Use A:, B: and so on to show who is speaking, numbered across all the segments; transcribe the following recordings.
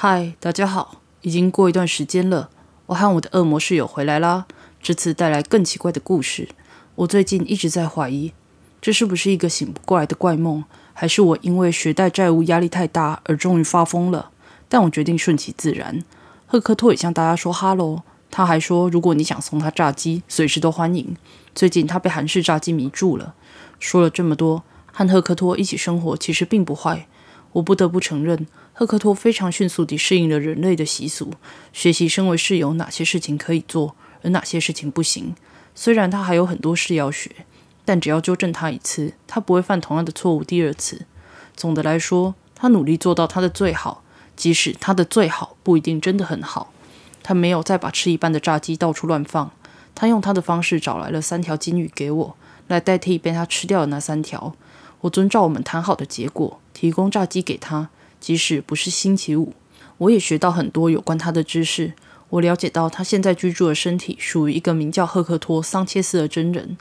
A: 嗨，大家好！已经过一段时间了，我和我的恶魔室友回来啦。这次带来更奇怪的故事。我最近一直在怀疑，这是不是一个醒不过来的怪梦，还是我因为学贷债务压力太大而终于发疯了？但我决定顺其自然。赫克托也向大家说哈喽，他还说，如果你想送他炸鸡，随时都欢迎。最近他被韩式炸鸡迷住了。说了这么多，和赫克托一起生活其实并不坏。我不得不承认。赫克托非常迅速地适应了人类的习俗，学习身为室友哪些事情可以做，而哪些事情不行。虽然他还有很多事要学，但只要纠正他一次，他不会犯同样的错误第二次。总的来说，他努力做到他的最好，即使他的最好不一定真的很好。他没有再把吃一半的炸鸡到处乱放，他用他的方式找来了三条金鱼给我，来代替被他吃掉的那三条。我遵照我们谈好的结果，提供炸鸡给他。即使不是星期五，我也学到很多有关他的知识。我了解到他现在居住的身体属于一个名叫赫克托·桑切斯的真人。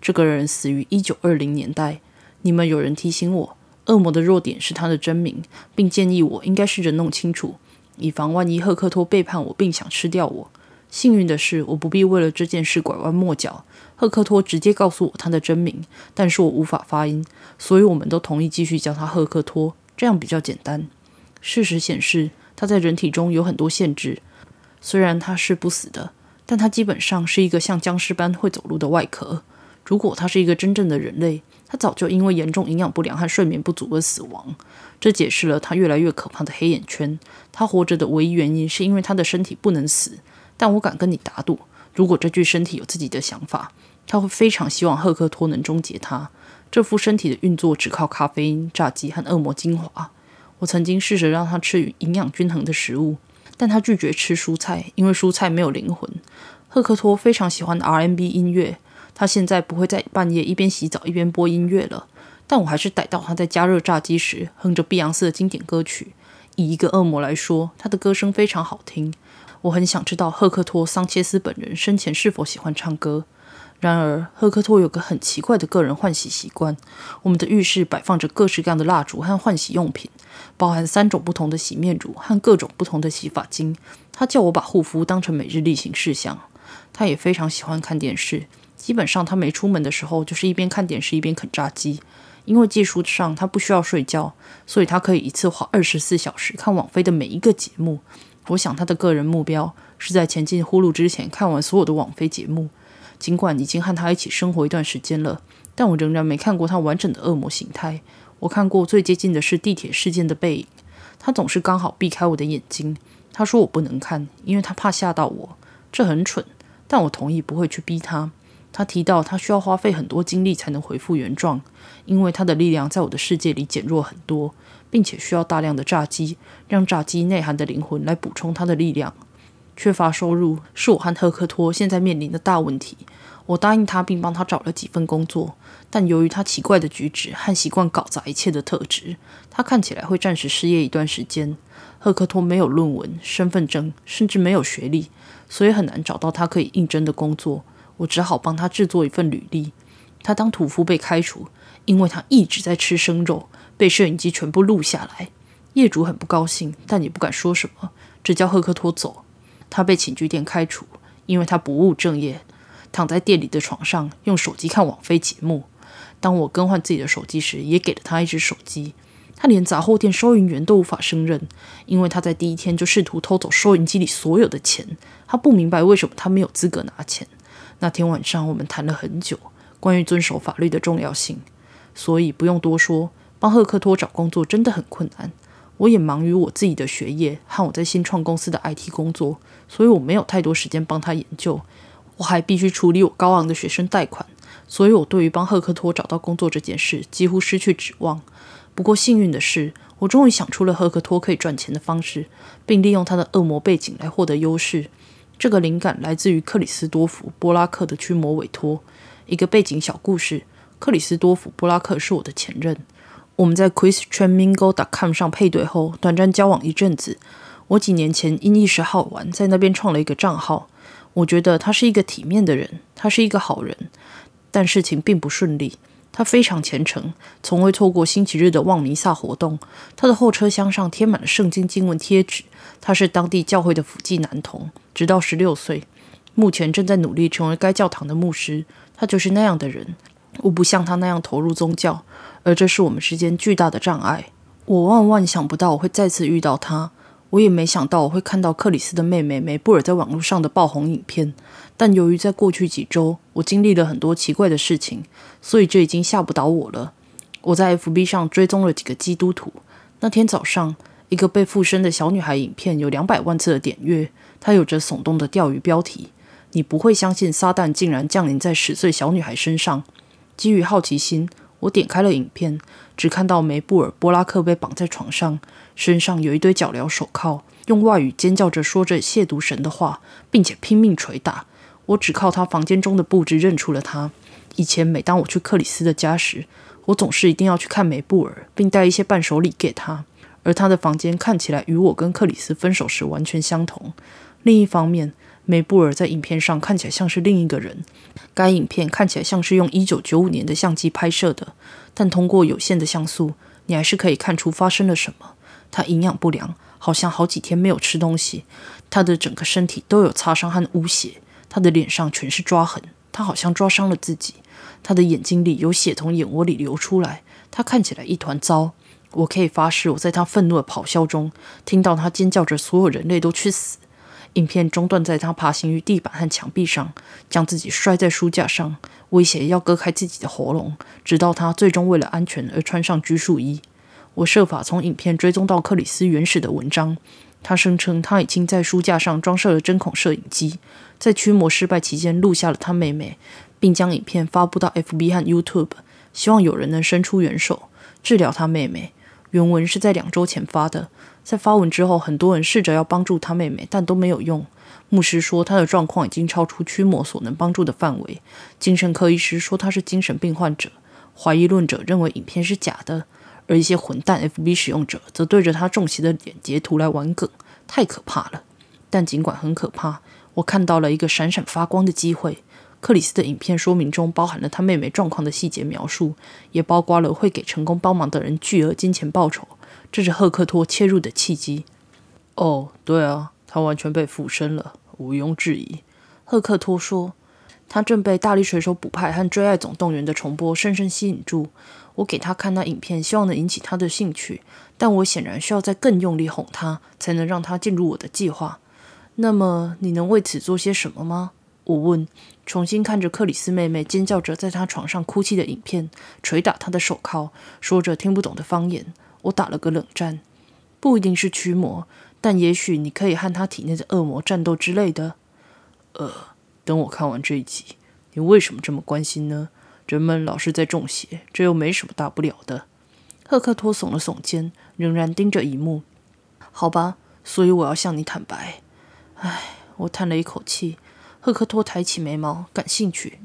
A: 这个人死于一九二零年代。你们有人提醒我，恶魔的弱点是他的真名，并建议我应该试着弄清楚，以防万一赫克托背叛我并想吃掉我。幸运的是，我不必为了这件事拐弯抹角。赫克托直接告诉我他的真名，但是我无法发音，所以我们都同意继续叫他赫克托。这样比较简单。事实显示，他在人体中有很多限制。虽然他是不死的，但他基本上是一个像僵尸般会走路的外壳。如果他是一个真正的人类，他早就因为严重营养不良和睡眠不足而死亡。这解释了他越来越可怕的黑眼圈。他活着的唯一原因是因为他的身体不能死。但我敢跟你打赌，如果这具身体有自己的想法，他会非常希望赫克托能终结他。这副身体的运作只靠咖啡因、炸鸡和恶魔精华。我曾经试着让他吃营养均衡的食物，但他拒绝吃蔬菜，因为蔬菜没有灵魂。赫克托非常喜欢 R&B 音乐，他现在不会在半夜一边洗澡一边播音乐了。但我还是逮到他在加热炸鸡时哼着碧昂斯的经典歌曲。以一个恶魔来说，他的歌声非常好听。我很想知道赫克托·桑切斯本人生前是否喜欢唱歌。然而，赫克托有个很奇怪的个人换洗习惯。我们的浴室摆放着各式各样的蜡烛和换洗用品，包含三种不同的洗面乳和各种不同的洗发精。他叫我把护肤当成每日例行事项。他也非常喜欢看电视，基本上他没出门的时候就是一边看电视一边啃炸鸡。因为技术上他不需要睡觉，所以他可以一次花二十四小时看网飞的每一个节目。我想他的个人目标是在前进呼噜之前看完所有的网飞节目。尽管已经和他一起生活一段时间了，但我仍然没看过他完整的恶魔形态。我看过最接近的是地铁事件的背影，他总是刚好避开我的眼睛。他说我不能看，因为他怕吓到我。这很蠢，但我同意不会去逼他。他提到他需要花费很多精力才能恢复原状，因为他的力量在我的世界里减弱很多，并且需要大量的炸鸡，让炸鸡内涵的灵魂来补充他的力量。缺乏收入是我和赫克托现在面临的大问题。我答应他，并帮他找了几份工作，但由于他奇怪的举止和习惯搞砸一切的特质，他看起来会暂时失业一段时间。赫克托没有论文、身份证，甚至没有学历，所以很难找到他可以应征的工作。我只好帮他制作一份履历。他当屠夫被开除，因为他一直在吃生肉，被摄影机全部录下来。业主很不高兴，但也不敢说什么，只叫赫克托走。他被寝具店开除，因为他不务正业，躺在店里的床上用手机看网飞节目。当我更换自己的手机时，也给了他一只手机。他连杂货店收银员都无法胜任，因为他在第一天就试图偷走收银机里所有的钱。他不明白为什么他没有资格拿钱。那天晚上我们谈了很久，关于遵守法律的重要性。所以不用多说，帮赫克托找工作真的很困难。我也忙于我自己的学业和我在新创公司的 IT 工作，所以我没有太多时间帮他研究。我还必须处理我高昂的学生贷款，所以我对于帮赫克托找到工作这件事几乎失去指望。不过幸运的是，我终于想出了赫克托可以赚钱的方式，并利用他的恶魔背景来获得优势。这个灵感来自于克里斯多夫·波拉克的驱魔委托。一个背景小故事：克里斯多夫·波拉克是我的前任。我们在 QuizTrainMingo.com 上配对后，短暂交往一阵子。我几年前因一时好玩，在那边创了一个账号。我觉得他是一个体面的人，他是一个好人。但事情并不顺利。他非常虔诚，从未错过星期日的望弥撒活动。他的后车厢上贴满了圣经经文贴纸。他是当地教会的辅祭男童，直到十六岁，目前正在努力成为该教堂的牧师。他就是那样的人。我不像他那样投入宗教，而这是我们之间巨大的障碍。我万万想不到我会再次遇到他，我也没想到我会看到克里斯的妹妹梅布尔在网络上的爆红影片。但由于在过去几周我经历了很多奇怪的事情，所以这已经吓不倒我了。我在 FB 上追踪了几个基督徒。那天早上，一个被附身的小女孩影片有两百万次的点阅，它有着耸动的钓鱼标题。你不会相信撒旦竟然降临在十岁小女孩身上。基于好奇心，我点开了影片，只看到梅布尔·波拉克被绑在床上，身上有一堆脚镣手铐，用外语尖叫着说着亵渎神的话，并且拼命捶打。我只靠他房间中的布置认出了他。以前每当我去克里斯的家时，我总是一定要去看梅布尔，并带一些伴手礼给他。而他的房间看起来与我跟克里斯分手时完全相同。另一方面，梅布尔在影片上看起来像是另一个人。该影片看起来像是用1995年的相机拍摄的，但通过有限的像素，你还是可以看出发生了什么。他营养不良，好像好几天没有吃东西。他的整个身体都有擦伤和污血，他的脸上全是抓痕，他好像抓伤了自己。他的眼睛里有血从眼窝里流出来，他看起来一团糟。我可以发誓，我在他愤怒的咆哮中听到他尖叫着：“所有人类都去死！”影片中断在他爬行于地板和墙壁上，将自己摔在书架上，威胁要割开自己的喉咙，直到他最终为了安全而穿上拘束衣。我设法从影片追踪到克里斯原始的文章，他声称他已经在书架上装设了针孔摄影机，在驱魔失败期间录下了他妹妹，并将影片发布到 FB 和 YouTube，希望有人能伸出援手治疗他妹妹。原文是在两周前发的。在发文之后，很多人试着要帮助他妹妹，但都没有用。牧师说他的状况已经超出驱魔所能帮助的范围。精神科医师说他是精神病患者。怀疑论者认为影片是假的，而一些混蛋 FB 使用者则对着他中邪的脸截图来玩梗，太可怕了。但尽管很可怕，我看到了一个闪闪发光的机会。克里斯的影片说明中包含了他妹妹状况的细节描述，也包括了会给成功帮忙的人巨额金钱报酬。这是赫克托切入的契机。哦，对啊，他完全被附身了，毋庸置疑。赫克托说，他正被《大力水手补派》和《追爱总动员》的重播深深吸引住。我给他看那影片，希望能引起他的兴趣，但我显然需要再更用力哄他，才能让他进入我的计划。那么，你能为此做些什么吗？我问，重新看着克里斯妹妹尖叫着在她床上哭泣的影片，捶打她的手铐，说着听不懂的方言。我打了个冷战。不一定是驱魔，但也许你可以和他体内的恶魔战斗之类的。呃，等我看完这一集，你为什么这么关心呢？人们老是在中邪，这又没什么大不了的。赫克托耸了耸肩，仍然盯着一幕。好吧，所以我要向你坦白。唉，我叹了一口气。赫克托抬起眉毛，感兴趣。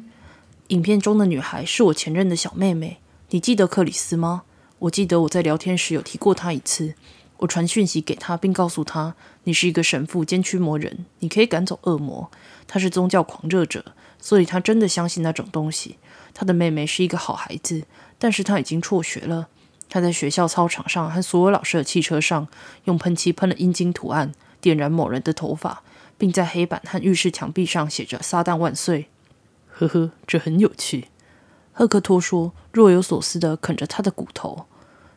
A: 影片中的女孩是我前任的小妹妹。你记得克里斯吗？我记得我在聊天时有提过她一次。我传讯息给她，并告诉她：“你是一个神父兼驱魔人，你可以赶走恶魔。”他是宗教狂热者，所以他真的相信那种东西。他的妹妹是一个好孩子，但是他已经辍学了。他在学校操场上和所有老师的汽车上用喷漆喷了阴茎图案，点燃某人的头发。并在黑板和浴室墙壁上写着“撒旦万岁”。呵呵，这很有趣。赫克托说，若有所思地啃着他的骨头。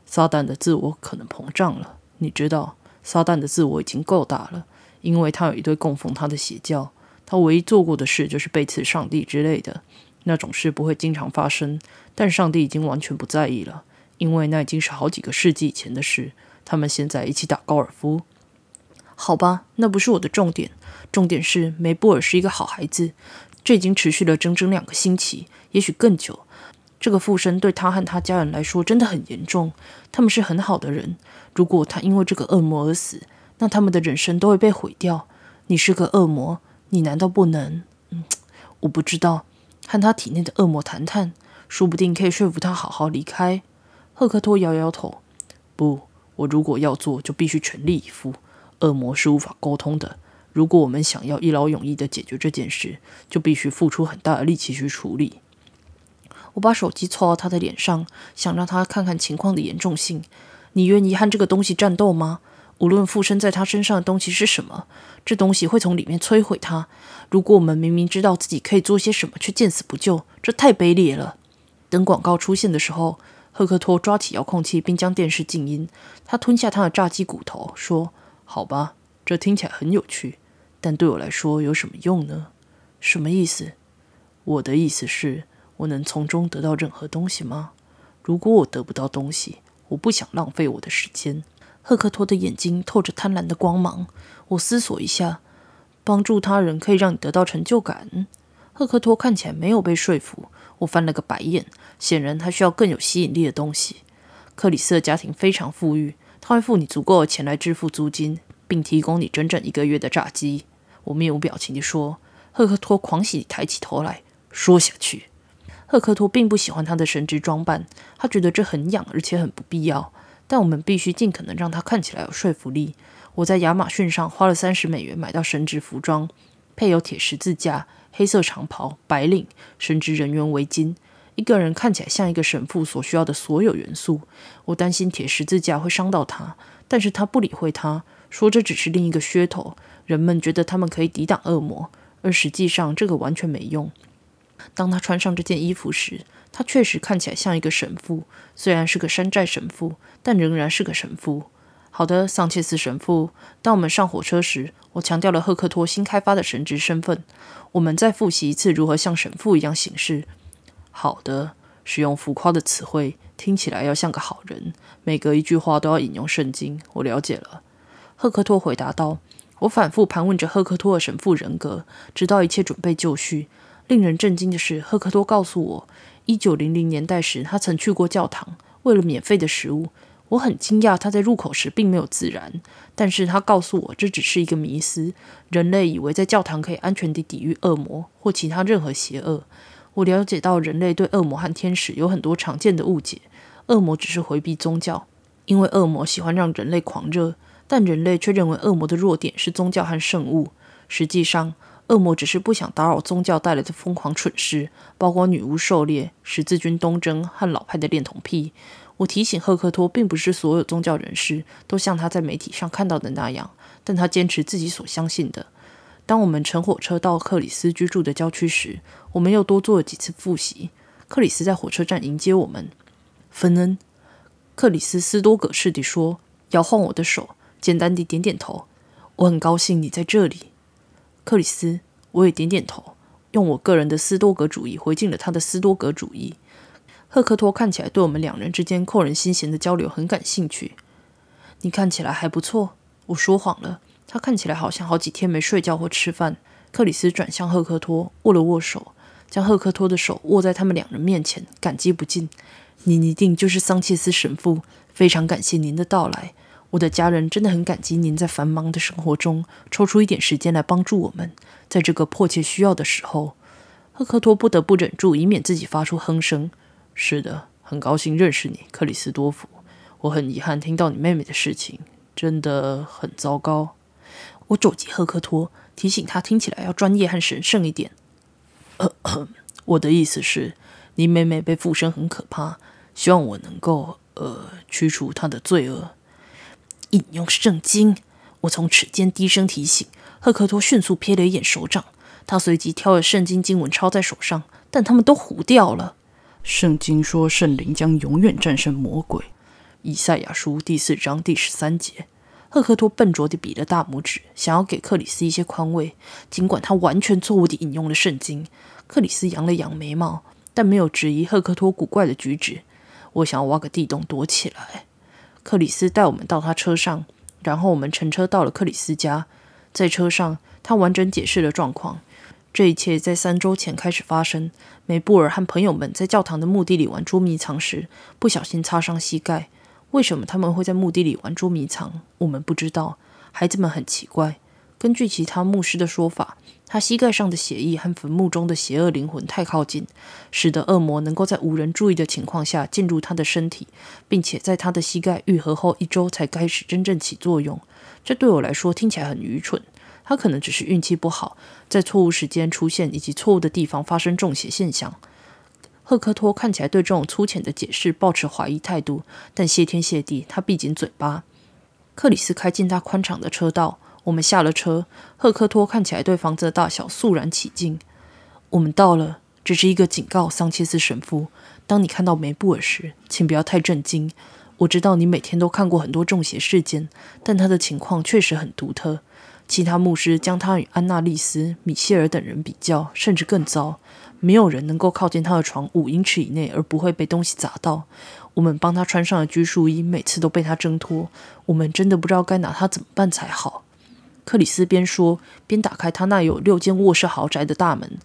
A: 撒旦的自我可能膨胀了，你知道，撒旦的自我已经够大了，因为他有一堆供奉他的邪教。他唯一做过的事就是背刺上帝之类的。那种事不会经常发生，但上帝已经完全不在意了，因为那已经是好几个世纪以前的事。他们现在一起打高尔夫。好吧，那不是我的重点。重点是梅布尔是一个好孩子。这已经持续了整整两个星期，也许更久。这个附身对他和他家人来说真的很严重。他们是很好的人。如果他因为这个恶魔而死，那他们的人生都会被毁掉。你是个恶魔，你难道不能……嗯，我不知道。和他体内的恶魔谈谈，说不定可以说服他好好离开。赫克托摇摇头。不，我如果要做，就必须全力以赴。恶魔是无法沟通的。如果我们想要一劳永逸的解决这件事，就必须付出很大的力气去处理。我把手机凑到他的脸上，想让他看看情况的严重性。你愿意和这个东西战斗吗？无论附身在他身上的东西是什么，这东西会从里面摧毁他。如果我们明明知道自己可以做些什么，却见死不救，这太卑劣了。等广告出现的时候，赫克托抓起遥控器，并将电视静音。他吞下他的炸鸡骨头，说：“好吧，这听起来很有趣，但对我来说有什么用呢？什么意思？我的意思是，我能从中得到任何东西吗？如果我得不到东西，我不想浪费我的时间。”赫克托的眼睛透着贪婪的光芒。我思索一下，帮助他人可以让你得到成就感。赫克托看起来没有被说服。我翻了个白眼。显然，他需要更有吸引力的东西。克里斯的家庭非常富裕，他会付你足够的钱来支付租金，并提供你整整一个月的炸鸡。我面无表情地说。赫克托狂喜地抬起头来说下去。赫克托并不喜欢他的神职装扮，他觉得这很痒，而且很不必要。但我们必须尽可能让他看起来有说服力。我在亚马逊上花了三十美元买到神职服装，配有铁十字架、黑色长袍、白领、神职人员围巾。一个人看起来像一个神父所需要的所有元素。我担心铁十字架会伤到他，但是他不理会他，说这只是另一个噱头。人们觉得他们可以抵挡恶魔，而实际上这个完全没用。当他穿上这件衣服时，他确实看起来像一个神父，虽然是个山寨神父，但仍然是个神父。好的，桑切斯神父。当我们上火车时，我强调了赫克托新开发的神职身份。我们再复习一次如何像神父一样行事。好的，使用浮夸的词汇，听起来要像个好人。每隔一句话都要引用圣经。我了解了，赫克托回答道。我反复盘问着赫克托的神父人格，直到一切准备就绪。令人震惊的是，赫克托告诉我，一九零零年代时，他曾去过教堂，为了免费的食物。我很惊讶，他在入口时并没有自燃。但是他告诉我，这只是一个迷思。人类以为在教堂可以安全地抵御恶魔或其他任何邪恶。我了解到，人类对恶魔和天使有很多常见的误解。恶魔只是回避宗教，因为恶魔喜欢让人类狂热，但人类却认为恶魔的弱点是宗教和圣物。实际上，恶魔只是不想打扰宗教带来的疯狂蠢事，包括女巫狩猎、十字军东征和老派的恋童癖。我提醒赫克托，并不是所有宗教人士都像他在媒体上看到的那样，但他坚持自己所相信的。当我们乘火车到克里斯居住的郊区时，我们又多做了几次复习。克里斯在火车站迎接我们。芬恩，克里斯斯多葛式地说，摇晃我的手，简单地点点头。我很高兴你在这里，克里斯。我也点点头，用我个人的斯多格主义回敬了他的斯多格主义。赫克托看起来对我们两人之间扣人心弦的交流很感兴趣。你看起来还不错。我说谎了。他看起来好像好几天没睡觉或吃饭。克里斯转向赫克托，握了握手，将赫克托的手握在他们两人面前，感激不尽。您一定就是桑切斯神父，非常感谢您的到来。我的家人真的很感激您在繁忙的生活中抽出一点时间来帮助我们，在这个迫切需要的时候。赫克托不得不忍住，以免自己发出哼声。是的，很高兴认识你，克里斯多夫。我很遗憾听到你妹妹的事情，真的很糟糕。我肘击赫克托，提醒他听起来要专业和神圣一点。我的意思是，你妹妹被附身很可怕，希望我能够呃驱除她的罪恶。引用圣经，我从齿间低声提醒。赫克托迅速瞥了一眼手掌，他随即挑了圣经经文抄在手上，但他们都糊掉了。圣经说，圣灵将永远战胜魔鬼。以赛亚书第四章第十三节。赫克托笨拙地比了大拇指，想要给克里斯一些宽慰，尽管他完全错误地引用了圣经。克里斯扬了扬眉毛，但没有质疑赫克托古怪的举止。我想要挖个地洞躲起来。克里斯带我们到他车上，然后我们乘车到了克里斯家。在车上，他完整解释了状况。这一切在三周前开始发生。梅布尔和朋友们在教堂的墓地里玩捉迷藏时，不小心擦伤膝盖。为什么他们会在墓地里玩捉迷藏？我们不知道。孩子们很奇怪。根据其他牧师的说法，他膝盖上的血液和坟墓中的邪恶灵魂太靠近，使得恶魔能够在无人注意的情况下进入他的身体，并且在他的膝盖愈合后一周才开始真正起作用。这对我来说听起来很愚蠢。他可能只是运气不好，在错误时间出现以及错误的地方发生中邪现象。赫克托看起来对这种粗浅的解释抱持怀疑态度，但谢天谢地，他闭紧嘴巴。克里斯开进他宽敞的车道，我们下了车。赫克托看起来对房子的大小肃然起敬。我们到了，只是一个警告，桑切斯神父。当你看到梅布尔时，请不要太震惊。我知道你每天都看过很多中邪事件，但他的情况确实很独特。其他牧师将他与安娜丽丝、米歇尔等人比较，甚至更糟。没有人能够靠近他的床五英尺以内而不会被东西砸到。我们帮他穿上了拘束衣，每次都被他挣脱。我们真的不知道该拿他怎么办才好。克里斯边说边打开他那有六间卧室豪宅的大门。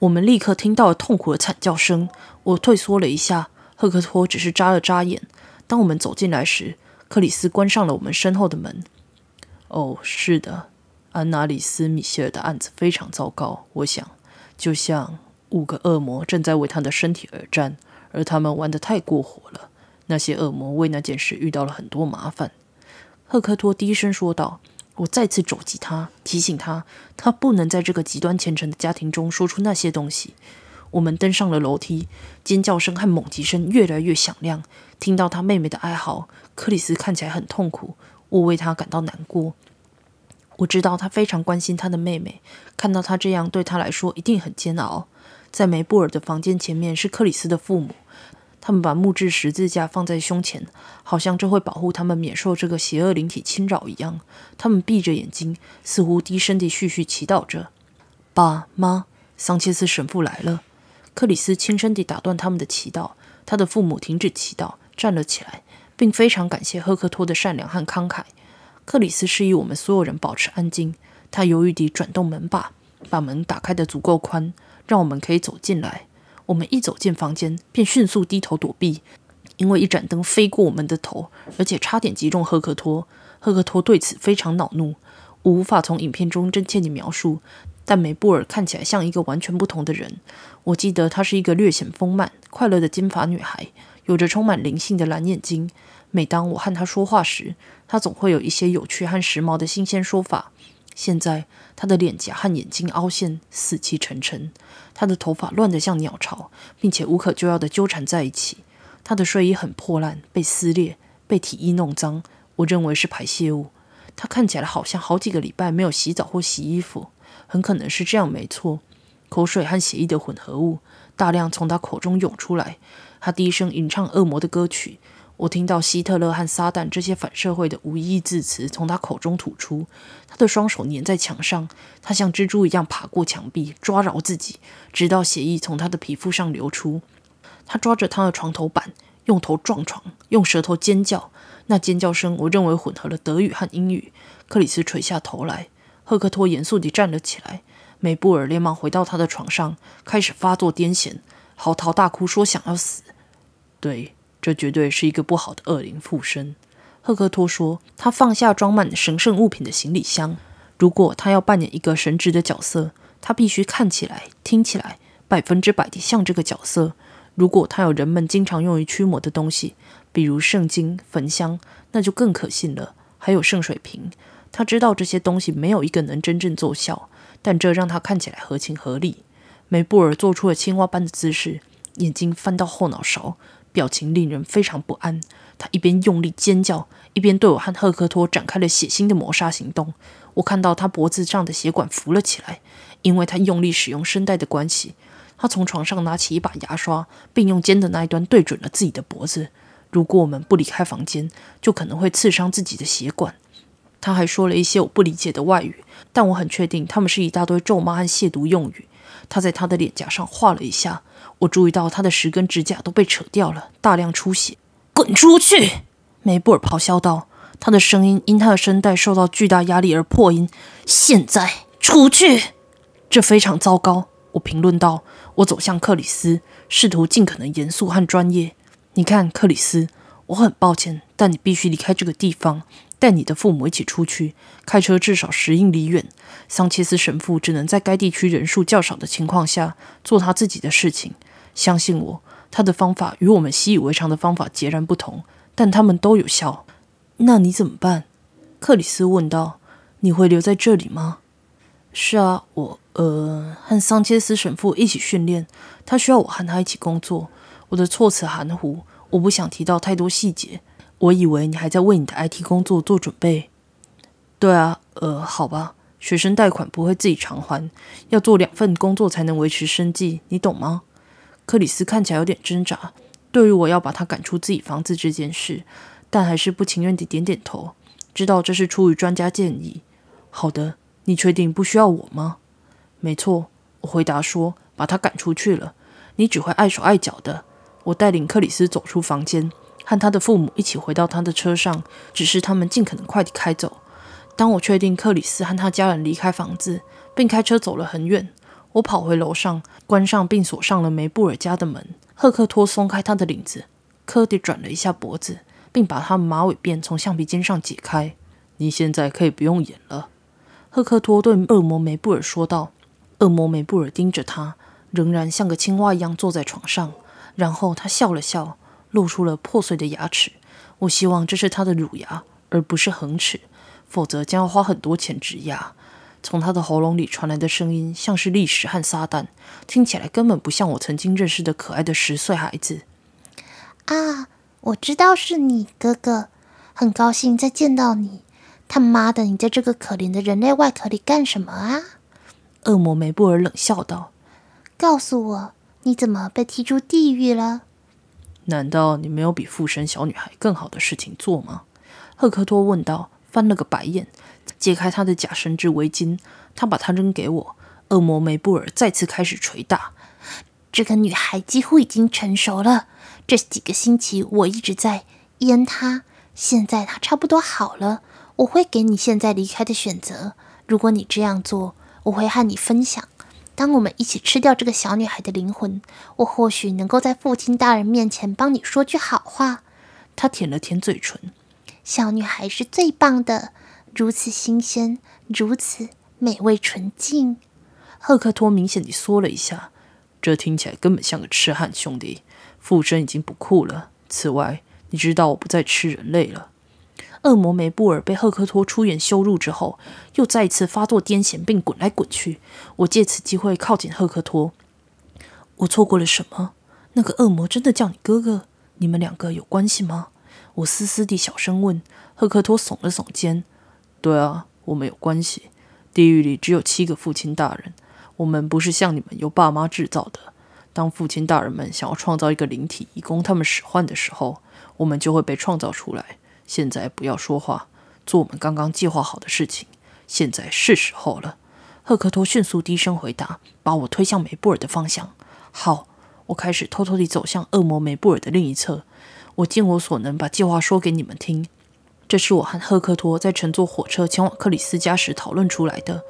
A: 我们立刻听到了痛苦的惨叫声。我退缩了一下，赫克托只是眨了眨眼。当我们走进来时，克里斯关上了我们身后的门。哦，是的，安娜里斯·米歇尔的案子非常糟糕。我想，就像……五个恶魔正在为他的身体而战，而他们玩得太过火了。那些恶魔为那件事遇到了很多麻烦。赫克托低声说道：“我再次肘击他，提醒他，他不能在这个极端虔诚的家庭中说出那些东西。”我们登上了楼梯，尖叫声和猛击声越来越响亮。听到他妹妹的哀嚎，克里斯看起来很痛苦，我为他感到难过。我知道他非常关心他的妹妹，看到他这样对他来说一定很煎熬。在梅布尔的房间前面是克里斯的父母，他们把木质十字架放在胸前，好像这会保护他们免受这个邪恶灵体侵扰一样。他们闭着眼睛，似乎低声地絮絮祈祷着。爸妈，桑切斯神父来了。克里斯轻声地打断他们的祈祷。他的父母停止祈祷，站了起来，并非常感谢赫克托的善良和慷慨。克里斯示意我们所有人保持安静。他犹豫地转动门把，把门打开的足够宽。让我们可以走进来。我们一走进房间，便迅速低头躲避，因为一盏灯飞过我们的头，而且差点击中赫克托。赫克托对此非常恼怒。我无法从影片中真切地描述，但梅布尔看起来像一个完全不同的人。我记得她是一个略显丰满、快乐的金发女孩，有着充满灵性的蓝眼睛。每当我和她说话时，她总会有一些有趣和时髦的新鲜说法。现在，他的脸颊和眼睛凹陷，死气沉沉。他的头发乱得像鸟巢，并且无可救药地纠缠在一起。他的睡衣很破烂，被撕裂，被体衣弄脏。我认为是排泄物。他看起来好像好几个礼拜没有洗澡或洗衣服，很可能是这样，没错。口水和血液的混合物大量从他口中涌出来。他低声吟唱恶魔的歌曲。我听到希特勒和撒旦这些反社会的无意义字词从他口中吐出。他的双手粘在墙上，他像蜘蛛一样爬过墙壁，抓牢自己，直到血液从他的皮肤上流出。他抓着他的床头板，用头撞床，用舌头尖叫。那尖叫声，我认为混合了德语和英语。克里斯垂下头来，赫克托严肃地站了起来。梅布尔连忙回到他的床上，开始发作癫痫，嚎啕大哭，说想要死。对。这绝对是一个不好的恶灵附身。赫克托说：“他放下装满神圣物品的行李箱。如果他要扮演一个神职的角色，他必须看起来、听起来百分之百地像这个角色。如果他有人们经常用于驱魔的东西，比如圣经、焚香，那就更可信了。还有圣水瓶，他知道这些东西没有一个能真正奏效，但这让他看起来合情合理。”梅布尔做出了青蛙般的姿势，眼睛翻到后脑勺。表情令人非常不安。他一边用力尖叫，一边对我和赫克托展开了血腥的谋杀行动。我看到他脖子上的血管浮了起来，因为他用力使用声带的关系。他从床上拿起一把牙刷，并用尖的那一端对准了自己的脖子。如果我们不离开房间，就可能会刺伤自己的血管。他还说了一些我不理解的外语，但我很确定他们是一大堆咒骂和亵渎用语。他在他的脸颊上画了一下。我注意到他的十根指甲都被扯掉了，大量出血。滚出去！梅布尔咆哮道，他的声音因他的声带受到巨大压力而破音。现在出去！这非常糟糕，我评论道。我走向克里斯，试图尽可能严肃和专业。你看，克里斯，我很抱歉，但你必须离开这个地方，带你的父母一起出去，开车至少十英里远。桑切斯神父只能在该地区人数较少的情况下做他自己的事情。相信我，他的方法与我们习以为常的方法截然不同，但他们都有效。那你怎么办？克里斯问道。你会留在这里吗？是啊，我呃和桑切斯神父一起训练，他需要我和他一起工作。我的措辞含糊，我不想提到太多细节。我以为你还在为你的 IT 工作做准备。对啊，呃，好吧，学生贷款不会自己偿还，要做两份工作才能维持生计，你懂吗？克里斯看起来有点挣扎，对于我要把他赶出自己房子这件事，但还是不情愿地点点头，知道这是出于专家建议。好的，你确定不需要我吗？没错，我回答说，把他赶出去了，你只会碍手碍脚的。我带领克里斯走出房间。和他的父母一起回到他的车上，指示他们尽可能快地开走。当我确定克里斯和他家人离开房子，并开车走了很远，我跑回楼上，关上并锁上了梅布尔家的门。赫克托松开他的领子，科迪转了一下脖子，并把他马尾辫从橡皮筋上解开。你现在可以不用演了，赫克托对恶魔梅布尔说道。恶魔梅布尔盯着他，仍然像个青蛙一样坐在床上，然后他笑了笑。露出了破碎的牙齿。我希望这是他的乳牙，而不是恒齿，否则将要花很多钱植牙。从他的喉咙里传来的声音像是历史和撒旦，听起来根本不像我曾经认识的可爱的十岁孩子。
B: 啊，我知道是你哥哥，很高兴再见到你。他妈的，你在这个可怜的人类外壳里干什么啊？
A: 恶魔梅布尔冷笑道：“
B: 告诉我，你怎么被踢出地狱了？”
A: 难道你没有比附身小女孩更好的事情做吗？赫克托问道，翻了个白眼，解开他的假神之围巾。他把它扔给我。恶魔梅布尔再次开始捶打。
B: 这个女孩几乎已经成熟了。这几个星期我一直在阉她，现在她差不多好了。我会给你现在离开的选择。如果你这样做，我会和你分享。当我们一起吃掉这个小女孩的灵魂，我或许能够在父亲大人面前帮你说句好话。
A: 他舔了舔嘴唇。
B: 小女孩是最棒的，如此新鲜，如此美味纯净。
A: 赫克托明显地缩了一下。这听起来根本像个痴汉，兄弟。附身已经不酷了。此外，你知道我不再吃人类了。恶魔梅布尔被赫克托出言羞辱之后，又再一次发作癫痫，并滚来滚去。我借此机会靠近赫克托。我错过了什么？那个恶魔真的叫你哥哥？你们两个有关系吗？我嘶嘶地小声问。赫克托耸了耸肩：“对啊，我们有关系。地狱里只有七个父亲大人。我们不是像你们由爸妈制造的。当父亲大人们想要创造一个灵体以供他们使唤的时候，我们就会被创造出来。”现在不要说话，做我们刚刚计划好的事情。现在是时候了。赫克托迅速低声回答，把我推向梅布尔的方向。好，我开始偷偷地走向恶魔梅布尔的另一侧。我尽我所能把计划说给你们听。这是我和赫克托在乘坐火车前往克里斯家时讨论出来的。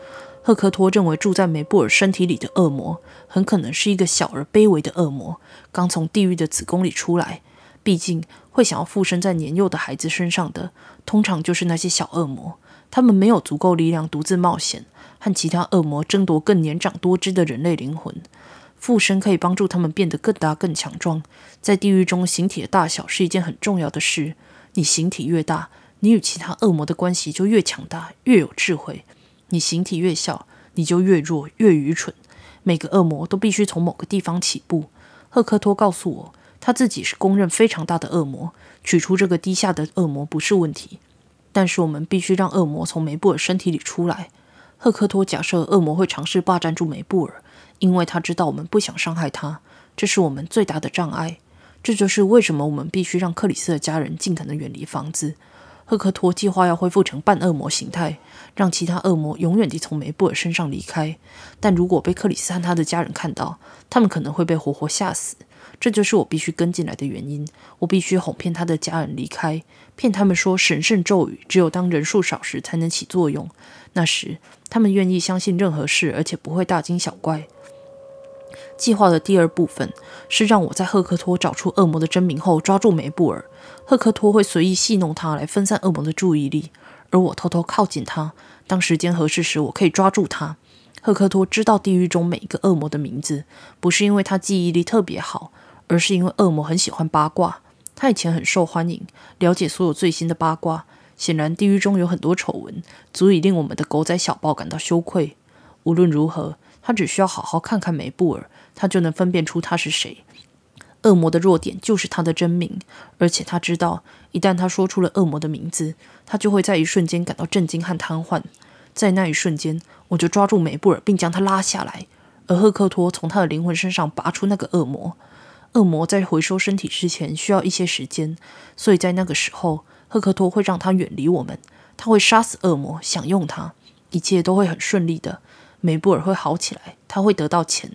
A: 赫克托认为住在梅布尔身体里的恶魔很可能是一个小而卑微的恶魔，刚从地狱的子宫里出来。毕竟，会想要附身在年幼的孩子身上的，通常就是那些小恶魔。他们没有足够力量独自冒险，和其他恶魔争夺更年长多汁的人类灵魂。附身可以帮助他们变得更大、更强壮。在地狱中，形体的大小是一件很重要的事。你形体越大，你与其他恶魔的关系就越强大、越有智慧；你形体越小，你就越弱、越愚蠢。每个恶魔都必须从某个地方起步。赫克托告诉我。他自己是公认非常大的恶魔，取出这个低下的恶魔不是问题，但是我们必须让恶魔从梅布尔身体里出来。赫克托假设恶魔会尝试霸占住梅布尔，因为他知道我们不想伤害他，这是我们最大的障碍。这就是为什么我们必须让克里斯的家人尽可能远离房子。赫克托计划要恢复成半恶魔形态，让其他恶魔永远地从梅布尔身上离开。但如果被克里斯和他的家人看到，他们可能会被活活吓死。这就是我必须跟进来的原因。我必须哄骗他的家人离开，骗他们说神圣咒语只有当人数少时才能起作用。那时，他们愿意相信任何事，而且不会大惊小怪。计划的第二部分是让我在赫克托找出恶魔的真名后抓住梅布尔。赫克托会随意戏弄他来分散恶魔的注意力，而我偷偷靠近他。当时间合适时，我可以抓住他。赫克托知道地狱中每一个恶魔的名字，不是因为他记忆力特别好。而是因为恶魔很喜欢八卦，他以前很受欢迎，了解所有最新的八卦。显然，地狱中有很多丑闻，足以令我们的狗仔小报感到羞愧。无论如何，他只需要好好看看梅布尔，他就能分辨出他是谁。恶魔的弱点就是他的真名，而且他知道，一旦他说出了恶魔的名字，他就会在一瞬间感到震惊和瘫痪。在那一瞬间，我就抓住梅布尔，并将他拉下来，而赫克托从他的灵魂身上拔出那个恶魔。恶魔在回收身体之前需要一些时间，所以在那个时候，赫克托会让他远离我们。他会杀死恶魔，享用他，一切都会很顺利的。梅布尔会好起来，他会得到钱。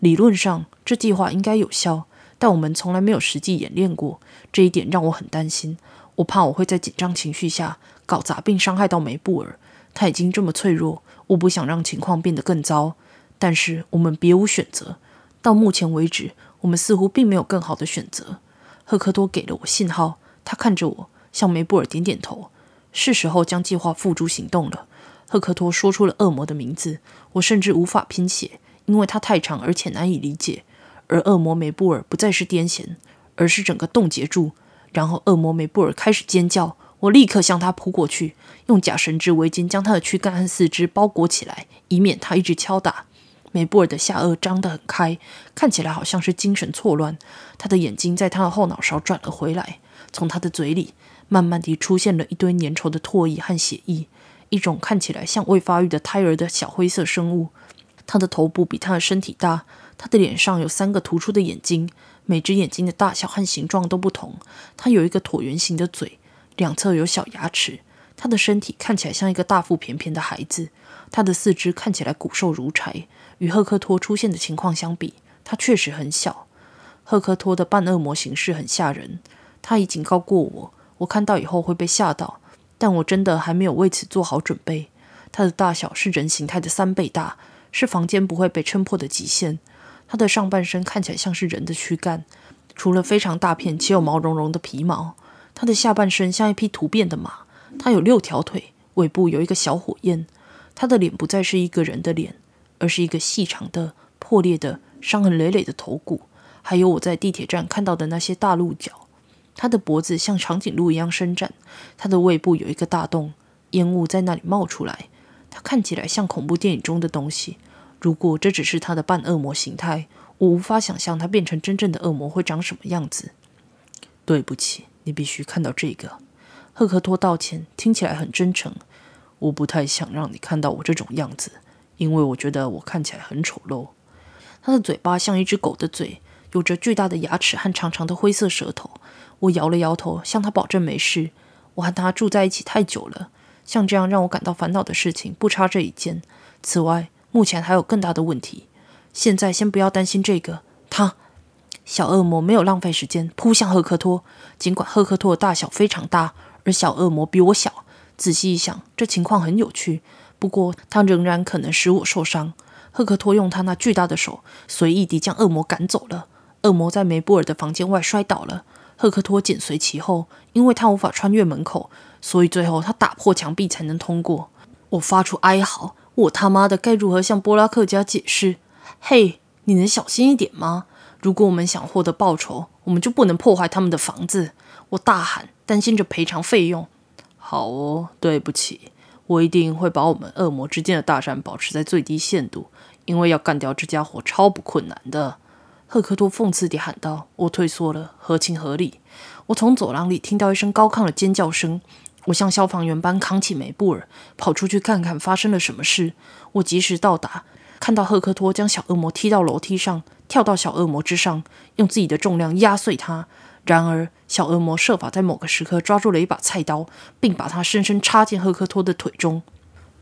A: 理论上，这计划应该有效。但我们从来没有实际演练过，这一点让我很担心。我怕我会在紧张情绪下搞砸并伤害到梅布尔。他已经这么脆弱，我不想让情况变得更糟。但是我们别无选择。到目前为止，我们似乎并没有更好的选择。赫克多给了我信号，他看着我，向梅布尔点点头。是时候将计划付诸行动了。赫克托说出了恶魔的名字，我甚至无法拼写，因为它太长而且难以理解。而恶魔梅布尔不再是癫痫，而是整个冻结住。然后恶魔梅布尔开始尖叫，我立刻向他扑过去，用假神之围巾将他的躯干和四肢包裹起来，以免他一直敲打。梅布尔的下颚张得很开，看起来好像是精神错乱。他的眼睛在他的后脑勺转了回来，从他的嘴里慢慢地出现了一堆粘稠的唾液和血液，一种看起来像未发育的胎儿的小灰色生物。他的头部比他的身体大。他的脸上有三个突出的眼睛，每只眼睛的大小和形状都不同。他有一个椭圆形的嘴，两侧有小牙齿。他的身体看起来像一个大腹便便的孩子。他的四肢看起来骨瘦如柴。与赫克托出现的情况相比，他确实很小。赫克托的半恶魔形式很吓人。他已警告过我，我看到以后会被吓到，但我真的还没有为此做好准备。他的大小是人形态的三倍大，是房间不会被撑破的极限。他的上半身看起来像是人的躯干，除了非常大片且有毛茸茸的皮毛。他的下半身像一匹突变的马。他有六条腿，尾部有一个小火焰。他的脸不再是一个人的脸，而是一个细长的、破裂的、伤痕累累的头骨，还有我在地铁站看到的那些大鹿角。他的脖子像长颈鹿一样伸展。他的胃部有一个大洞，烟雾在那里冒出来。他看起来像恐怖电影中的东西。如果这只是他的半恶魔形态，我无法想象他变成真正的恶魔会长什么样子。对不起，你必须看到这个。赫克托道歉，听起来很真诚。我不太想让你看到我这种样子，因为我觉得我看起来很丑陋。他的嘴巴像一只狗的嘴，有着巨大的牙齿和长长的灰色舌头。我摇了摇头，向他保证没事。我和他住在一起太久了，像这样让我感到烦恼的事情不差这一件。此外，目前还有更大的问题。现在先不要担心这个。他小恶魔没有浪费时间，扑向赫克托。尽管赫克托的大小非常大，而小恶魔比我小。仔细一想，这情况很有趣。不过，他仍然可能使我受伤。赫克托用他那巨大的手随意地将恶魔赶走了。恶魔在梅布尔的房间外摔倒了。赫克托紧随其后，因为他无法穿越门口，所以最后他打破墙壁才能通过。我发出哀嚎。我他妈的该如何向波拉克家解释？嘿，你能小心一点吗？如果我们想获得报酬，我们就不能破坏他们的房子。我大喊，担心着赔偿费用。好哦，对不起，我一定会把我们恶魔之间的大战保持在最低限度，因为要干掉这家伙超不困难的。赫克托讽刺地喊道。我退缩了，合情合理。我从走廊里听到一声高亢的尖叫声。我像消防员般扛起梅布尔，跑出去看看发生了什么事。我及时到达，看到赫克托将小恶魔踢到楼梯上，跳到小恶魔之上，用自己的重量压碎它。然而，小恶魔设法在某个时刻抓住了一把菜刀，并把它深深插进赫克托的腿中。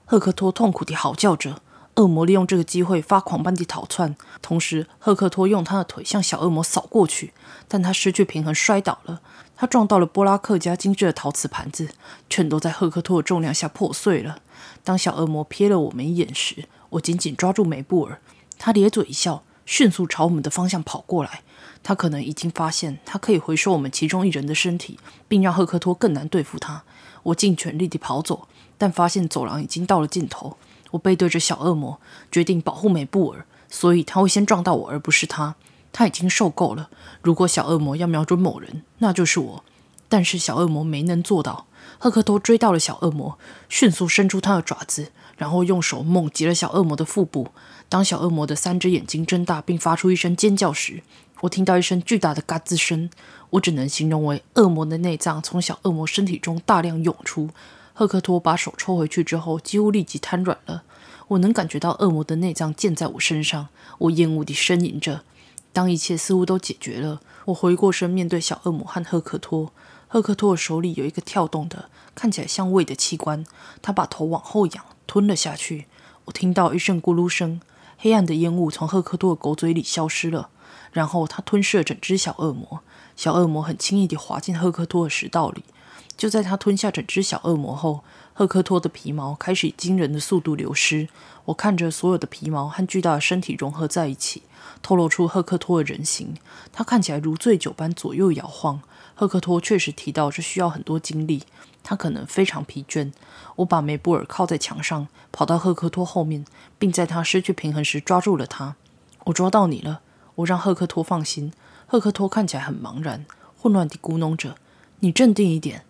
A: 赫克托痛苦地嚎叫着。恶魔利用这个机会发狂般地逃窜，同时赫克托用他的腿向小恶魔扫过去，但他失去平衡摔倒了。他撞到了波拉克家精致的陶瓷盘子，全都在赫克托的重量下破碎了。当小恶魔瞥了我们一眼时，我紧紧抓住梅布尔。他咧嘴一笑，迅速朝我们的方向跑过来。他可能已经发现，他可以回收我们其中一人的身体，并让赫克托更难对付他。我尽全力地跑走，但发现走廊已经到了尽头。我背对着小恶魔，决定保护梅布尔，所以他会先撞到我，而不是他。他已经受够了。如果小恶魔要瞄准某人，那就是我。但是小恶魔没能做到。赫克托追到了小恶魔，迅速伸出他的爪子，然后用手猛击了小恶魔的腹部。当小恶魔的三只眼睛睁大并发出一声尖叫时，我听到一声巨大的嘎吱声，我只能形容为恶魔的内脏从小恶魔身体中大量涌出。赫克托把手抽回去之后，几乎立即瘫软了。我能感觉到恶魔的内脏溅在我身上，我厌恶地呻吟着。当一切似乎都解决了，我回过身面对小恶魔和赫克托。赫克托的手里有一个跳动的、看起来像胃的器官，他把头往后仰，吞了下去。我听到一阵咕噜声，黑暗的烟雾从赫克托的狗嘴里消失了。然后他吞噬了整只小恶魔，小恶魔很轻易地滑进赫克托的食道里。就在他吞下整只小恶魔后，赫克托的皮毛开始以惊人的速度流失。我看着所有的皮毛和巨大的身体融合在一起，透露出赫克托的人形。他看起来如醉酒般左右摇晃。赫克托确实提到这需要很多精力，他可能非常疲倦。我把梅布尔靠在墙上，跑到赫克托后面，并在他失去平衡时抓住了他。我抓到你了。我让赫克托放心。赫克托看起来很茫然，混乱地咕哝着：“你镇定一点。”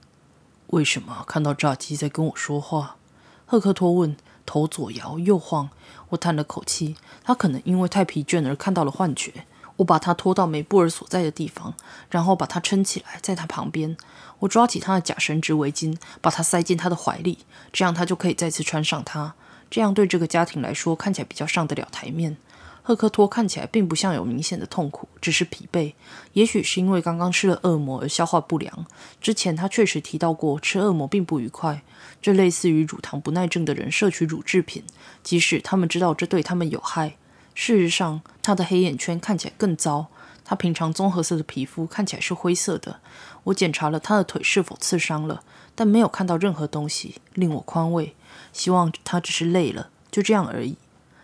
A: 为什么看到炸鸡在跟我说话？赫克托问，头左摇右晃。我叹了口气，他可能因为太疲倦而看到了幻觉。我把他拖到梅布尔所在的地方，然后把他撑起来，在他旁边。我抓起他的假绳织围巾，把他塞进他的怀里，这样他就可以再次穿上它。这样对这个家庭来说看起来比较上得了台面。赫克托看起来并不像有明显的痛苦，只是疲惫。也许是因为刚刚吃了恶魔而消化不良。之前他确实提到过吃恶魔并不愉快，这类似于乳糖不耐症的人摄取乳制品，即使他们知道这对他们有害。事实上，他的黑眼圈看起来更糟。他平常棕褐色的皮肤看起来是灰色的。我检查了他的腿是否刺伤了，但没有看到任何东西，令我宽慰。希望他只是累了，就这样而已。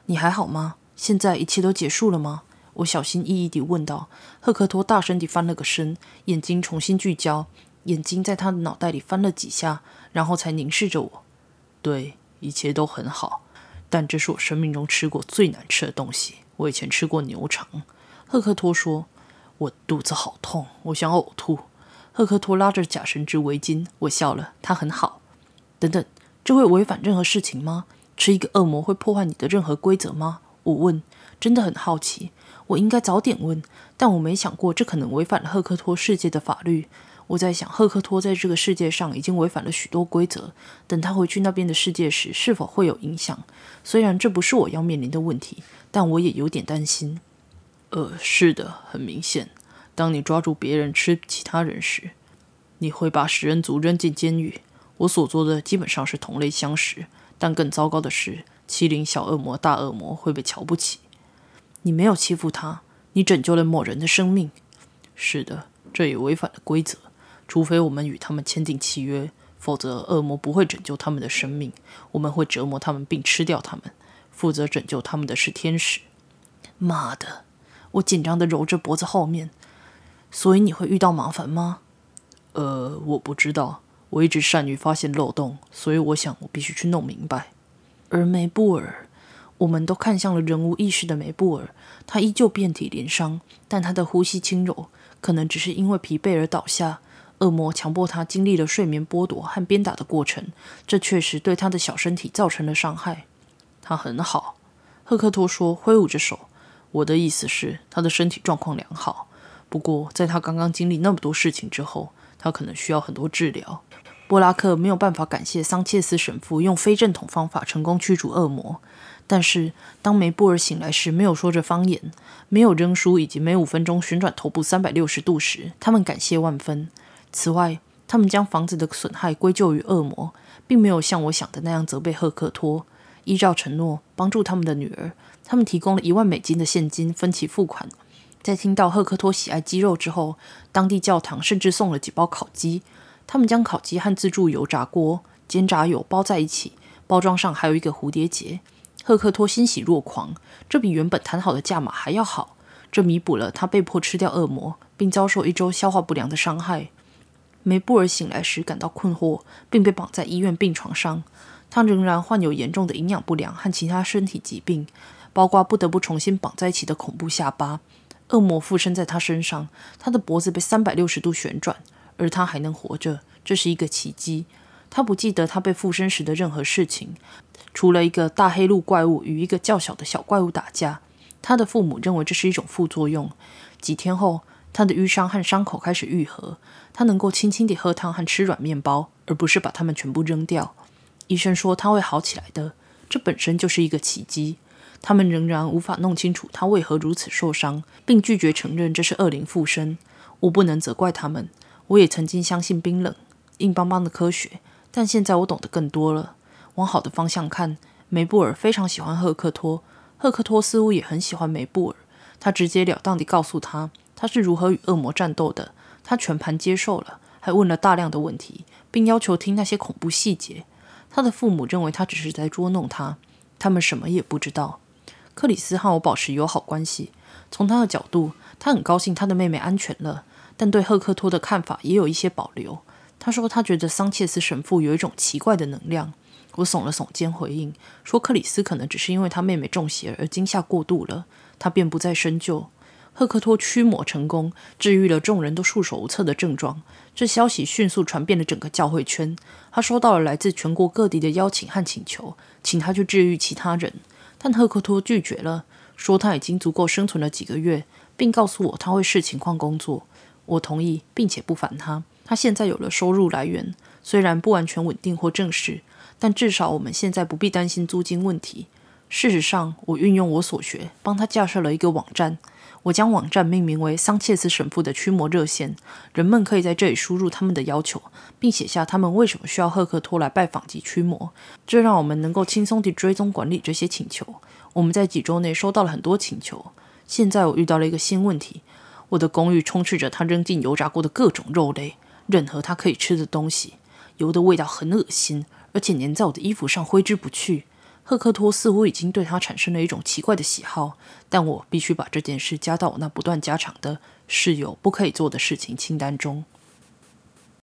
A: 你还好吗？现在一切都结束了吗？我小心翼翼地问道。赫克托大声地翻了个身，眼睛重新聚焦，眼睛在他的脑袋里翻了几下，然后才凝视着我。对，一切都很好，但这是我生命中吃过最难吃的东西。我以前吃过牛肠。赫克托说：“我肚子好痛，我想呕吐。”赫克托拉着假绳织围巾，我笑了。他很好。等等，这会违反任何事情吗？吃一个恶魔会破坏你的任何规则吗？我问，真的很好奇。我应该早点问，但我没想过这可能违反了赫克托世界的法律。我在想，赫克托在这个世界上已经违反了许多规则，等他回去那边的世界时，是否会有影响？虽然这不是我要面临的问题，但我也有点担心。呃，是的，很明显，当你抓住别人吃其他人时，你会把食人族扔进监狱。我所做的基本上是同类相食，但更糟糕的是。欺凌小恶魔、大恶魔会被瞧不起。你没有欺负他，你拯救了某人的生命。是的，这也违反了规则。除非我们与他们签订契约，否则恶魔不会拯救他们的生命。我们会折磨他们并吃掉他们。负责拯救他们的是天使。妈的！我紧张的揉着脖子后面。所以你会遇到麻烦吗？呃，我不知道。我一直善于发现漏洞，所以我想我必须去弄明白。而梅布尔，我们都看向了人无意识的梅布尔。他依旧遍体鳞伤，但他的呼吸轻柔，可能只是因为疲惫而倒下。恶魔强迫他经历了睡眠剥夺和鞭打的过程，这确实对他的小身体造成了伤害。他很好，赫克托说，挥舞着手。我的意思是，他的身体状况良好。不过，在他刚刚经历那么多事情之后，他可能需要很多治疗。波拉克没有办法感谢桑切斯神父用非正统方法成功驱逐恶魔，但是当梅布尔醒来时，没有说着方言，没有扔书，以及每五分钟旋转头部三百六十度时，他们感谢万分。此外，他们将房子的损害归咎于恶魔，并没有像我想的那样责备赫克托。依照承诺，帮助他们的女儿，他们提供了一万美金的现金分期付款。在听到赫克托喜爱鸡肉之后，当地教堂甚至送了几包烤鸡。他们将烤鸡和自助油炸锅、煎炸油包在一起，包装上还有一个蝴蝶结。赫克托欣喜若狂，这比原本谈好的价码还要好。这弥补了他被迫吃掉恶魔，并遭受一周消化不良的伤害。梅布尔醒来时感到困惑，并被绑在医院病床上。他仍然患有严重的营养不良和其他身体疾病，包括不得不重新绑在一起的恐怖下巴。恶魔附身在他身上，他的脖子被三百六十度旋转。而他还能活着，这是一个奇迹。他不记得他被附身时的任何事情，除了一个大黑鹿怪物与一个较小的小怪物打架。他的父母认为这是一种副作用。几天后，他的淤伤和伤口开始愈合，他能够轻轻地喝汤和吃软面包，而不是把它们全部扔掉。医生说他会好起来的，这本身就是一个奇迹。他们仍然无法弄清楚他为何如此受伤，并拒绝承认这是恶灵附身。我不能责怪他们。我也曾经相信冰冷、硬邦邦的科学，但现在我懂得更多了。往好的方向看，梅布尔非常喜欢赫克托。赫克托似乎也很喜欢梅布尔，他直截了当地告诉他他是如何与恶魔战斗的，他全盘接受了，还问了大量的问题，并要求听那些恐怖细节。他的父母认为他只是在捉弄他，他们什么也不知道。克里斯和我保持友好关系，从他的角度，他很高兴他的妹妹安全了，但对赫克托的看法也有一些保留。他说他觉得桑切斯神父有一种奇怪的能量。我耸了耸肩，回应说：“克里斯可能只是因为他妹妹中邪而惊吓过度了，他便不再深究。”赫克托驱魔成功，治愈了众人都束手无策的症状。这消息迅速传遍了整个教会圈。他收到了来自全国各地的邀请和请求，请他去治愈其他人，但赫克托拒绝了，说他已经足够生存了几个月，并告诉我他会视情况工作。我同意，并且不烦他。他现在有了收入来源，虽然不完全稳定或正式。但至少我们现在不必担心租金问题。事实上，我运用我所学，帮他架设了一个网站。我将网站命名为“桑切斯神父的驱魔热线”。人们可以在这里输入他们的要求，并写下他们为什么需要赫克托来拜访及驱魔。这让我们能够轻松地追踪管理这些请求。我们在几周内收到了很多请求。现在我遇到了一个新问题：我的公寓充斥着他扔进油炸过的各种肉类，任何他可以吃的东西。油的味道很恶心。而且粘在我的衣服上挥之不去。赫克托似乎已经对他产生了一种奇怪的喜好，但我必须把这件事加到我那不断加长的室友不可以做的事情清单中。